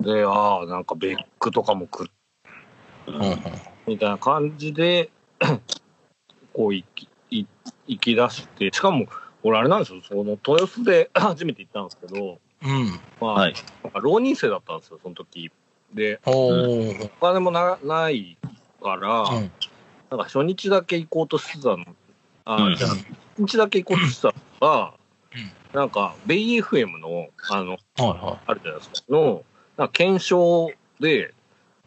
で、ああ、なんかベックとかも来る。うんうんみたいな感じで、こう行き、い行き出して、しかも、俺あれなんですよ、その豊洲で 初めて行ったんですけど、うん。まあ、はい浪人生だったんですよ、その時。で、おー。お金もなないから、うんなんか初日だけ行こうとしてたの。あ、うんじゃあ、初日だけ行こうとしてたのが、うんなんか、ベイ FM の、あの、はいはあるじゃないですか、の、なんか検証で、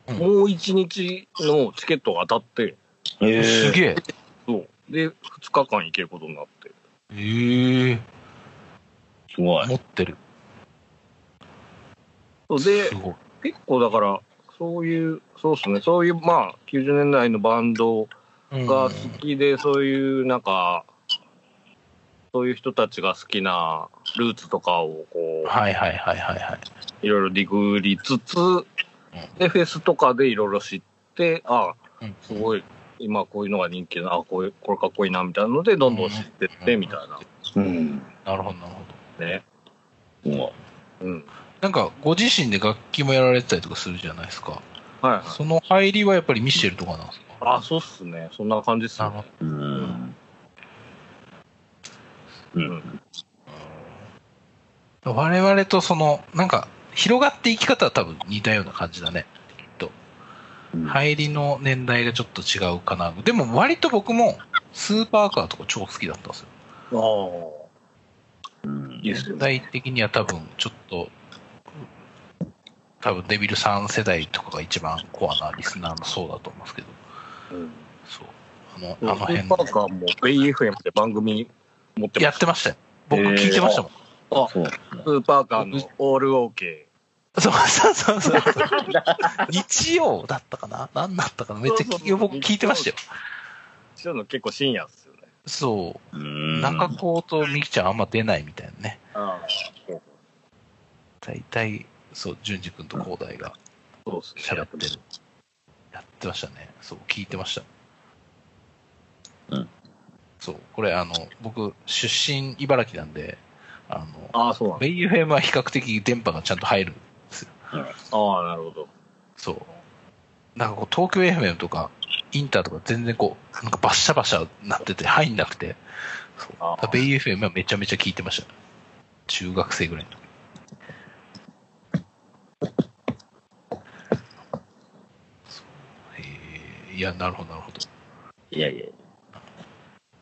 うんもう一日のチケットが当たって、えい。すえ。げえ。で、2日間行けることになって。ええすごい。持ってる。そうで、すごい。結構だから、そういう、そうですね、そういう、まあ、90年代のバンドうんが好きで、そういう、なんか、そういう人たちが好きなルーツとかを、こはいはいはいはいはい。う、いろいろディグりつつ、で、フェスとかでいろいろ知って、あうんすごい、今こういうのが人気な、あこういう、これかっこいいな、みたいなので、どんどん知ってって、みたいな。うん。なるほどなるほど。ね。うん。なんか、ご自身で楽器もやられてたりとかするじゃないですか。はいはい。その入りはやっぱりミシェルとかなんですか？あ、そうっすね。そんな感じっすねなるほ。うん。うん。我々とその、なんか、広がっていき方は多分似たような感じだね。入りの年代がちょっと違うかな。でも割と僕も、スーパーカーとか超好きだったんですよ。ああ。うんいいっすよ世代的には多分ちょっと、多分デビル3世代とかが一番コアなリスナーの層だと思うんですけど、うん。そう。あの、あの辺スーパーカーもベイ FM で番組持ってまやってましたよ。僕聞いてましたもん。あ、そう。スーパーカーのオールオーケそうそうそうそう。日曜だったかな？何だったかな？めっちゃ僕聞いてましたよ。ー。そういうの結構深夜っすよね。そう。うん中高とミキちゃんあんま出ないみたいなね。大体、そう、淳二君と広大が。喋ってる。やってましたね。そう、聞いてました。うん。そう、これあの、僕、出身茨城なんで、あの、ああ、そうなんだ。ベイ FM は比較的電波がちゃんと入る。ああ、なるほど。そう。なんかこう、東京 FM とか、インターとか全然こう、なんかバッシャバシャなってて入んなくて、そうベイ FM はめちゃめちゃ聞いてました。中学生ぐらいの時。いや、なるほど、なるほど。いやいや。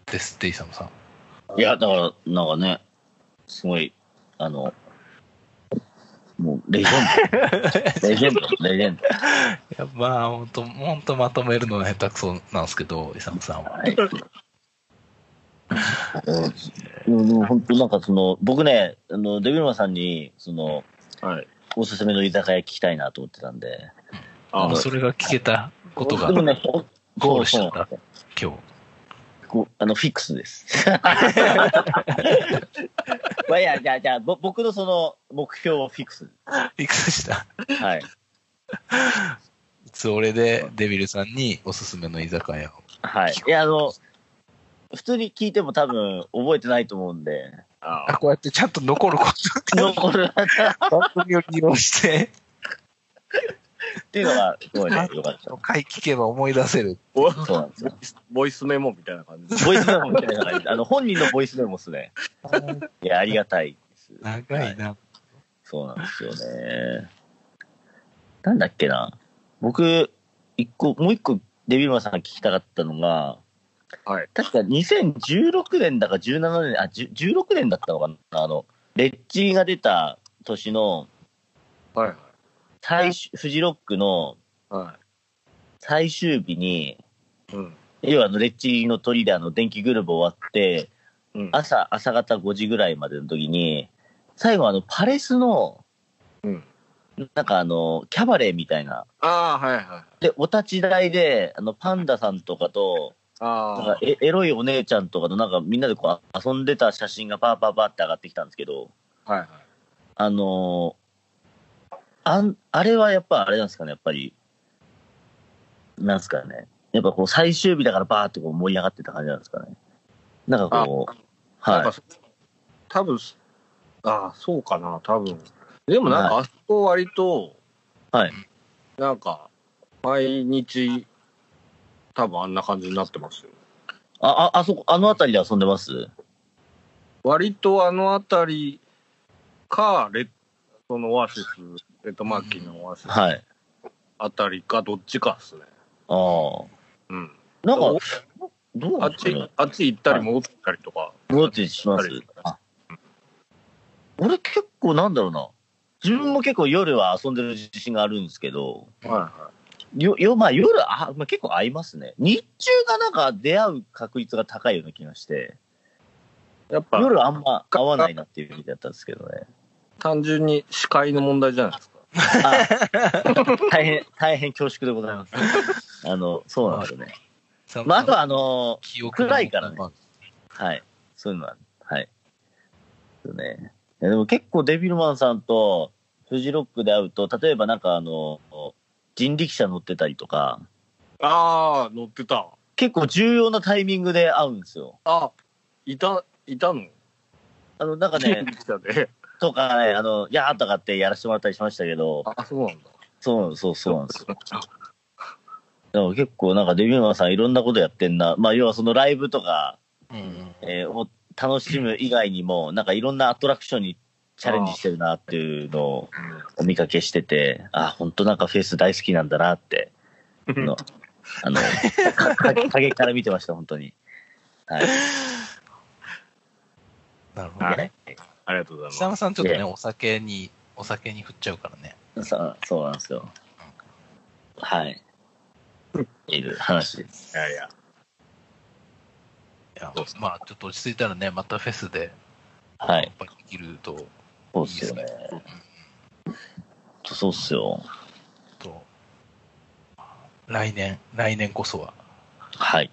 ですって、イサムさん。いや、だから、なんかね、すごい、あの、もう、レジェンド。レジェンド、レジェンド。いや、まあ、本当本当まとめるのが下手くそなんですけど、イサムさんは。はい。うん、でも本当なんかその、僕ね、あの、デビルマンさんに、その、はい。おすすめの居酒屋聞きたいなと思ってたんで。あもうそれが聞けたことがでもね、ほゴールしちゃった今日。こうあの、フィックスです。まあ、いや、じゃあ、じゃあ、ぼ僕のその、目標をフィックス。いくつしたはい。それでデビルさんにおすすめの居酒屋を。はい。いや、あの、普通に聞いても多分覚えてないと思うんで、ああ、こうやってちゃんと残ること残る 番組を利用して、っていうのが、すごいね、よかった。回聞けば思い出せる。そうなんですよ。ボイスメモみたいな感じ。ボイスメモみたいな感じ。あの、本人のボイスメモっすね。いや、ありがたいです。長いな。そうなんですよね。なんだっけな。僕、一個、もう一個、デビルマンさんが聞きたかったのが、はい。確か2016年だか17年、あ、16年だったのかな。あの、レッチが出た年のはい。最終、フジロックのは最終日に、い。うん。要はあの、レッチリの鳥であの、電気グループ終わって、うん。朝、朝方5時ぐらいまでの時に、最後あの、パレスの、うん。なんかあの、キャバレーみたいな。ああ、はいはい。で、お立ち台で、あの、パンダさんとかと、なんあかエエロいお姉ちゃんとかとなんかみんなでこう遊んでた写真がパーパーパーって上がってきたんですけど、あ。はいはい。あのーあん、あれはやっぱあれなんですかね、やっぱり、なんですかね。やっぱこう最終日だからバーってこう盛り上がってた感じなんですかね。なんかこう、はなんか、多分、ああ、そうかな、多分。でもなんか、あそこ割と、はい。なんか、毎日、多分あんな感じになってますよ。い。あ、あ、あそこ、あの辺りで遊んでます？割とあのあたりか、レッそのオアシス、レッドマーキーのオアシスはい。あたりか、どっちかっすね。ああ。うん。なんか、どうあっちなんですかね、あっち行ったり戻ったりとか。戻ってします？俺結構なんだろうな。自分も結構夜は遊んでる自信があるんですけど、はいはよ、よ、まあ夜、あ、まあ、結構合いますね。日中がなんか出会う確率が高いような気がして、い。やっぱ、夜あんま合わないなっていう意味だったんですけどね。単純に視界の問題じゃないですか。あ大変、大変恐縮でございます。あの、そうなんですよね。まあ、あとはあの、記憶暗いからねはい。そういうのは、はい。ね。でも結構デビルマンさんとフジロックで会うと、例えばなんかあの、人力車乗ってたりとか、ああ、乗ってた。結構重要なタイミングで会うんですよ。あ、いた、いたの？あの、なんかね、人力車で。とかね、あの、やーとかってやらせてもらったりしましたけど、あ、そうなんだ。そう、そう、そうなんですよ。でも結構なんかデビューマンさんいろんなことやってんな。まあ要はそのライブとか、うんうん。えーを楽しむ以外にも、なんかいろんなアトラクションにチャレンジしてるなっていうのをお見かけしてて、あ、本当なんかフェス大好きなんだなって、の あの、影から見てました、本当に。はい。なるほどはいね。ありがとうござい北山ます。さんちょっとね、お酒に、お酒に振っちゃうからね。そうそうなんですよ。はい。いる話です。いやいや。いやそうっす、まあ、ちょっと落ち着いたらね、またフェスで、はい。乾杯できるとそうっいいですすよねね。。そうっすよ。と、来年、来年こそは。はい。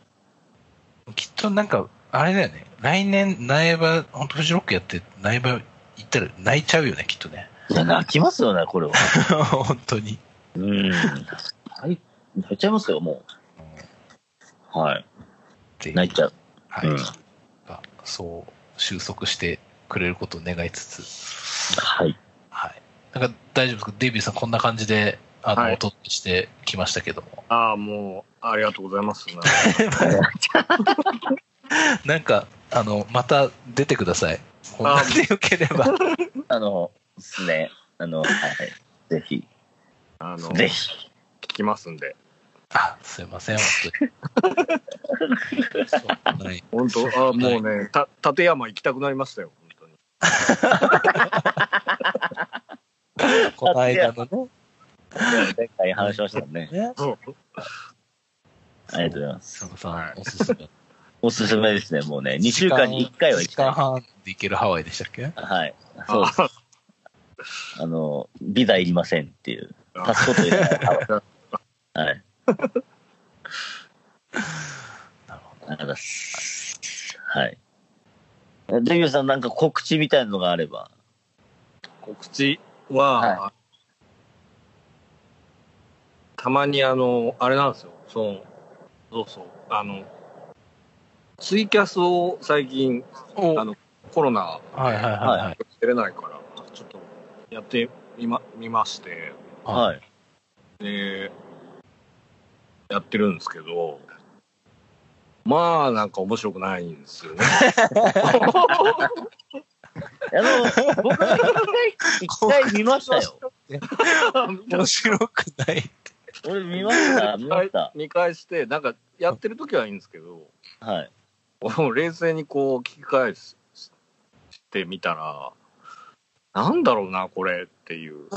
きっとなんか、あれだよね。来年、苗場、本当フジロックやって、苗場行ったら泣いちゃうよね、きっとね。いや、泣きますよね、これは。本当に。うん。はい。泣いちゃいますよ、もう。はい。泣いちゃう。はい。うんがそう、収束してくれることを願いつつ、はい。はい。なんか大丈夫ですか？デビューさんこんな感じで、あの、はいお届けしてきましたけども。ああ、もう、ありがとうございます。なんか、あの、また出てください。こんでよければ。あの、ですね。あの、はい。ぜひ、あの、ぜひ。聞きますんで。あ、すいません、本当に。本当、あもうね、た立山行きたくなりましたよ、本当に。この間のね。前回話しましたね。ね。そうありがとうございます。佐野さん、はいおすすめ。おすすめですね、もうね。2週間に1回は行1きたい。時間半で行けるハワイでしたっけ？はい。そうです。あの、ビザいりませんっていう。あパスポートいらない。はい。なるほありがとうございます。はい。デビューさんなんか告知みたいなのがあれば。告知は、はたまにあの、あれなんですよ。その、そうそう。あの、ツイキャスを最近、ど。あのコロナはいはいはいはい。出れないから、ちょっとやってみまみまして、はい。で、やってるんですけど、まあ、なんか面白くないんですよね。あの、僕は一回、一回見ましたよ。面白くない。俺見ました、見ました。見返して、なんかやってる時はいいんですけど、はい。冷静にこう聞き返してみたら、なんだろうな、これっていう。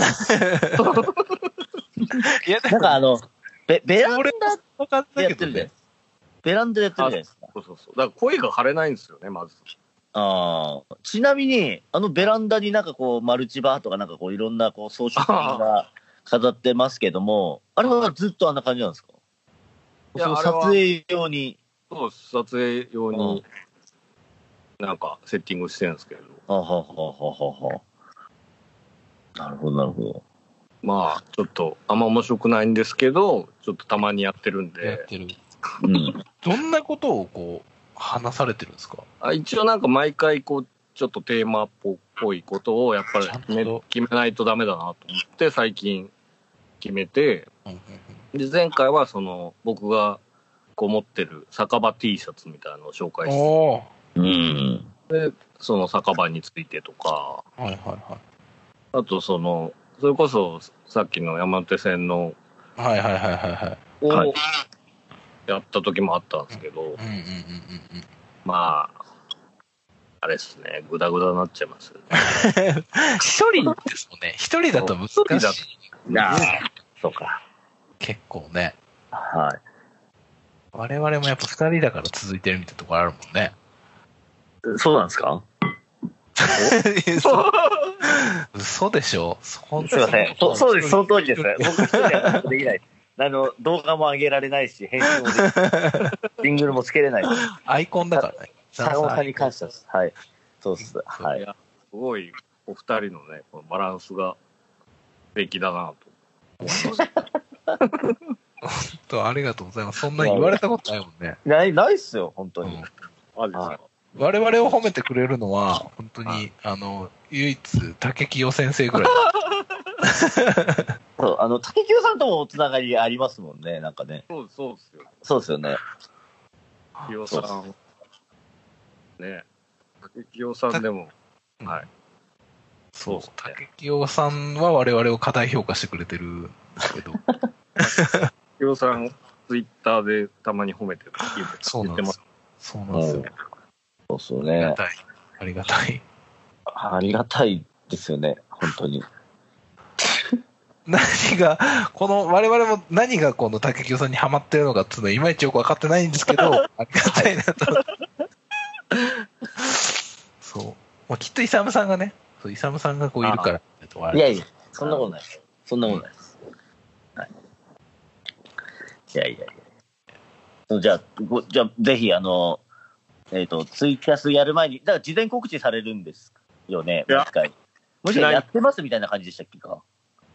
いや、なんかあの、ベベランダ俺でやってるじ。ベランダでやってるじゃないですか。そうそうそう。だから声が張れないんですよね、まず。ああ。ちなみに、あのベランダになんかこう、マルチバーとかなんかこう、いろんなこう、装飾品が飾ってますけども、あれはずっとあんな感じなんですか？そのいやあれは撮影用に。そう撮影用に、なんかセッティングしてるんですけど、はあはあはあはあはあ。なるほど、なるほど。まあ、ちょっと、あんま面白くないんですけど、ちょっぽまにやってるんで、やってる。うん。どんなことをこう、話されてるんですか？あ一応なんか毎回、こう、ちょっとテーマっぽいことを、やっぱり決め決めないとダメだなと思って、最近決めて、うんうんで、前回はその、僕がこう持ってる酒場 T シャツみたいなのを紹介うん。して、うん。その酒場についてとか、はいはいはあとその、それこそさっきの山手線の、い。はいはいはいはいはい。をはいやった時もあったんですけど、うんうんうんうんうん。まあ、あれですね、ぐだぐだになっちゃいます。一人ですもんね。一人だと難しい。そうか。結構ね。はい。我々もやっぱ二人だから続いてるみたいなところあるもんね。そうなんですか？嘘嘘でしょ？すいません。そそうです、その通りです。僕一人ではできない。あの、動画も上げられないし、編集もできない。シングルもつけれない。アイコンだからね。坂本さんに感謝です。はい。そうです。はいい。やすごい、お二人のね、このバランスが素敵だなと思いました。とありがとうございます。そんな言われたことないもんね。ない、ないっすよ、本当に。うんあですかはい我々を褒めてくれるのは、本当に、あの、唯一、竹清先生ぐらい。そう、あの、竹清さんともつながりありますもんね、なんかね。そうそうですよ。そうですよね。清さん。ね竹清さんでも、はい。そう、竹清さんは我々を過大評価してくれてるんですけど、清さん、ツイッターでたまに褒めてるそうなんです言ってます。そうなんですよ。そうっすよね。ありがたい。ありがたい。ありがたいですよね、本当に。何が、この、我々も何がこの竹清さんにハマってるのかっていうのは、いまいちよく分かってないんですけど、ありがたいなと。そう。まあ、きっとイサムさんがね、そうイサムさんがこういるから、いやいや、そんなことないです。そんなことないです。はい。いやいやいや。じゃあ、ごじゃあぜひ、あの、えっ、と、ツイキャスやる前に、だから事前告知されるんですよね、いやもう一回。もしかやってますみたいな感じでしたっけか？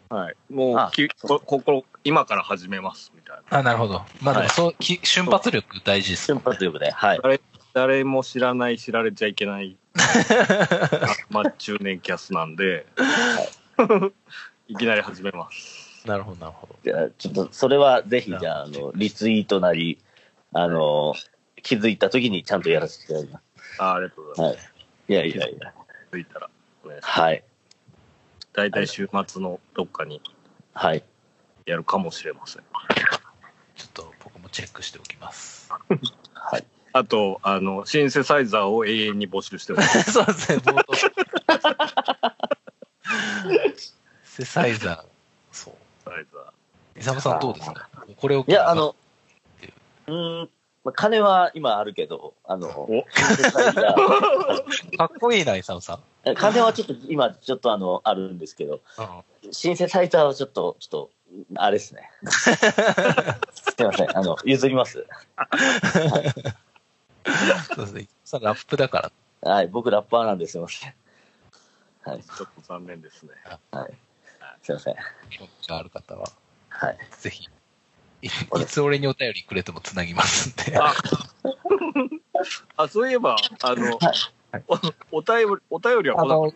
はい。もあうきそうこ、ここ、今から始めます、みたいな。あ、なるほど。まあそう、き瞬発力大事です瞬。発力で。はい。誰誰も知らない、知られちゃいけない、まあ、中年キャスなんで、いきなり始めます。なるほど、なるほど。じゃあ、ちょっと、それはぜひ、じゃあ、あの、リツイートなり、あの、気づいた時にちゃんとやらせていただきまあありがとうごす。ざいます。はい。いやいやいや。ついたら、お願いします。はい。大体週末のどっかにはい。やるかもしれません。ちょっと僕もチェックしておきます。はい。あと、あの、シンセサイザーを永遠に募集してます。そうですね、冒頭。セサイザー。そう。サイザー。イサムさんどうですか？これをいや、あの、うーん、まあ、金は今あるけど、あの、お かっこいいな、イサムさん。金はちょっと今、ちょっとあの、あるんですけど、うんシンセサイザーはちょっと、ちょっと、あれですね。すいません、あの、譲ります。そうですね。ラップだから。はい、僕ラッパーなんですいません。はい、ちょっと残念ですね。はい。すいません。興味がある方は、はい。ぜひ、いいつ俺にお便りくれてもつなぎますんで。ああ、そういえば、あの、はいおお便り、お便りは来なあの、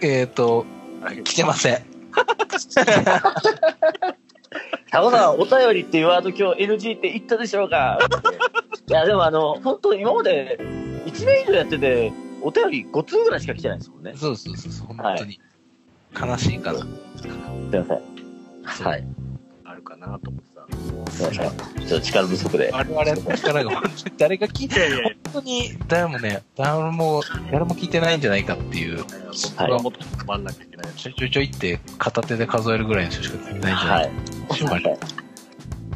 えっ、と、かった来てません。タコさん、お便りっていうワード今日 NG って言ったでしょうかいや、でもあの、本当今まで1年以上やってて、お便り5通ぐらいしか来てないですもんね。そうそうそうそう、本当に。悲しいかな。すいません。はい。あるかなと思ってた。すいません。ちょっと力不足で。我々の力が本当に 誰が聞いて、いやい本当に誰もね、誰も、誰も聞いてないんじゃないかっていう、僕はもっと頑張んなきゃいけない。ちょいちょいちょいって片手で数えるぐらいの人しか聞いてないんじゃなはいい。すいません。す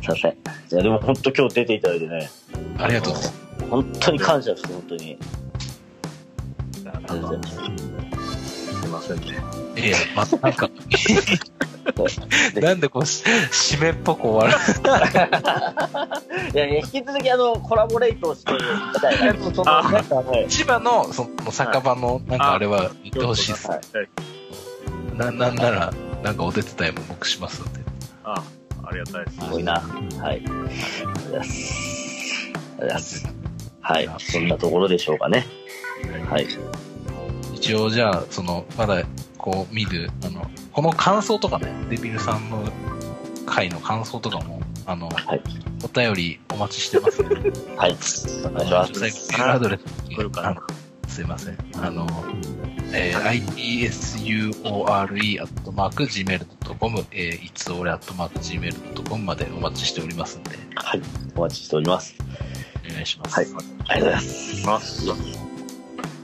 いません。いや、でも本当今日出ていただいてね、ありがとうございます。本当に感謝です、本当に。ありがとうございます。すいませんね。いや、ま、なんか、なんでこう、し締めっぽく終わる。いやいや、引き続きあの、コラボレートをしていきたいな。その、あなんか、はい。千葉の、その、酒場の、なんかあれは言ってほしいです。はいな、なんなら、なんかお手伝いも僕しますので。あ、ありがたいです。すごいな。はい。ありがとうございます。ありがとうございます。はい。そんなところでしょうかね。はい。一応じゃあ、その、まだ、こう見る、あの、この感想とかね、デビルさんの回の感想とかも、あの、はい。お便りお待ちしてますので、はい。お願いします。最後、メールアドレス来るかなすいません。あの、えー、itsure.gmail.com、えー、いつ俺 .gmail.com までお待ちしておりますんで、はい。お待ちしております。お願いします。はい。ありがとうございます。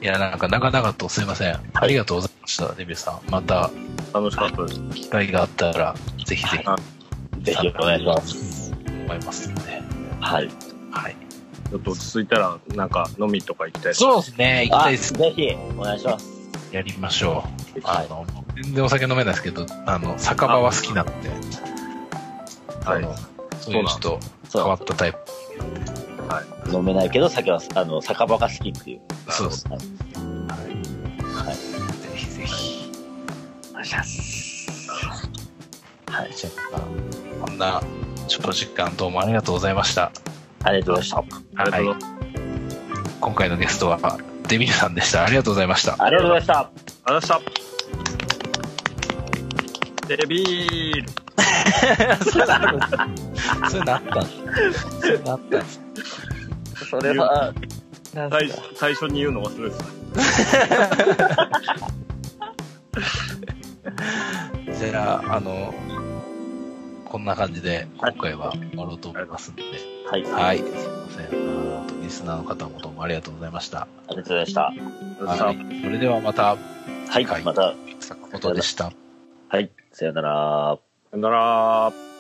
いや、なんか長々とすいません。ありがとうございました、デビルさん。また、楽しかったです。機会があったら、ぜひぜひ、あぜひお願いします。思いますので、はい。はい。ちょっと落ち着いたら、なんか飲みとか行きたい。そうですね、行きたあ、いです。ぜひ、お願いします。やりましょう。はいあの、全然お酒飲めないですけど、あの、酒場は好きなんで、はいそういうちょっと変そわったタイプ。う。飲めないけど、酒は、あの、酒場が好きっていう。そうです。はい。はい。ぜひぜひ。お願いします。はい。じゃあ、こんな長時間どうもありがとうございました。ありがとうございました。ありがとうござい。今回のゲストはデビルさんでした。ありがとうございました。ありがとうございました。ありがとうございました。デビール。そういうのったそういうのあったそれは、なん最すか最初に言うの忘れてた。じゃあ、あの、こんな感じで今回は終わろうと思いますので、はい。あはい、すいません。あとリスナーの方もどうもありがとうございました。りがとうございました。はい、それではまた、はい。はいまた、坂本でした。はい。さよなら。さよなら。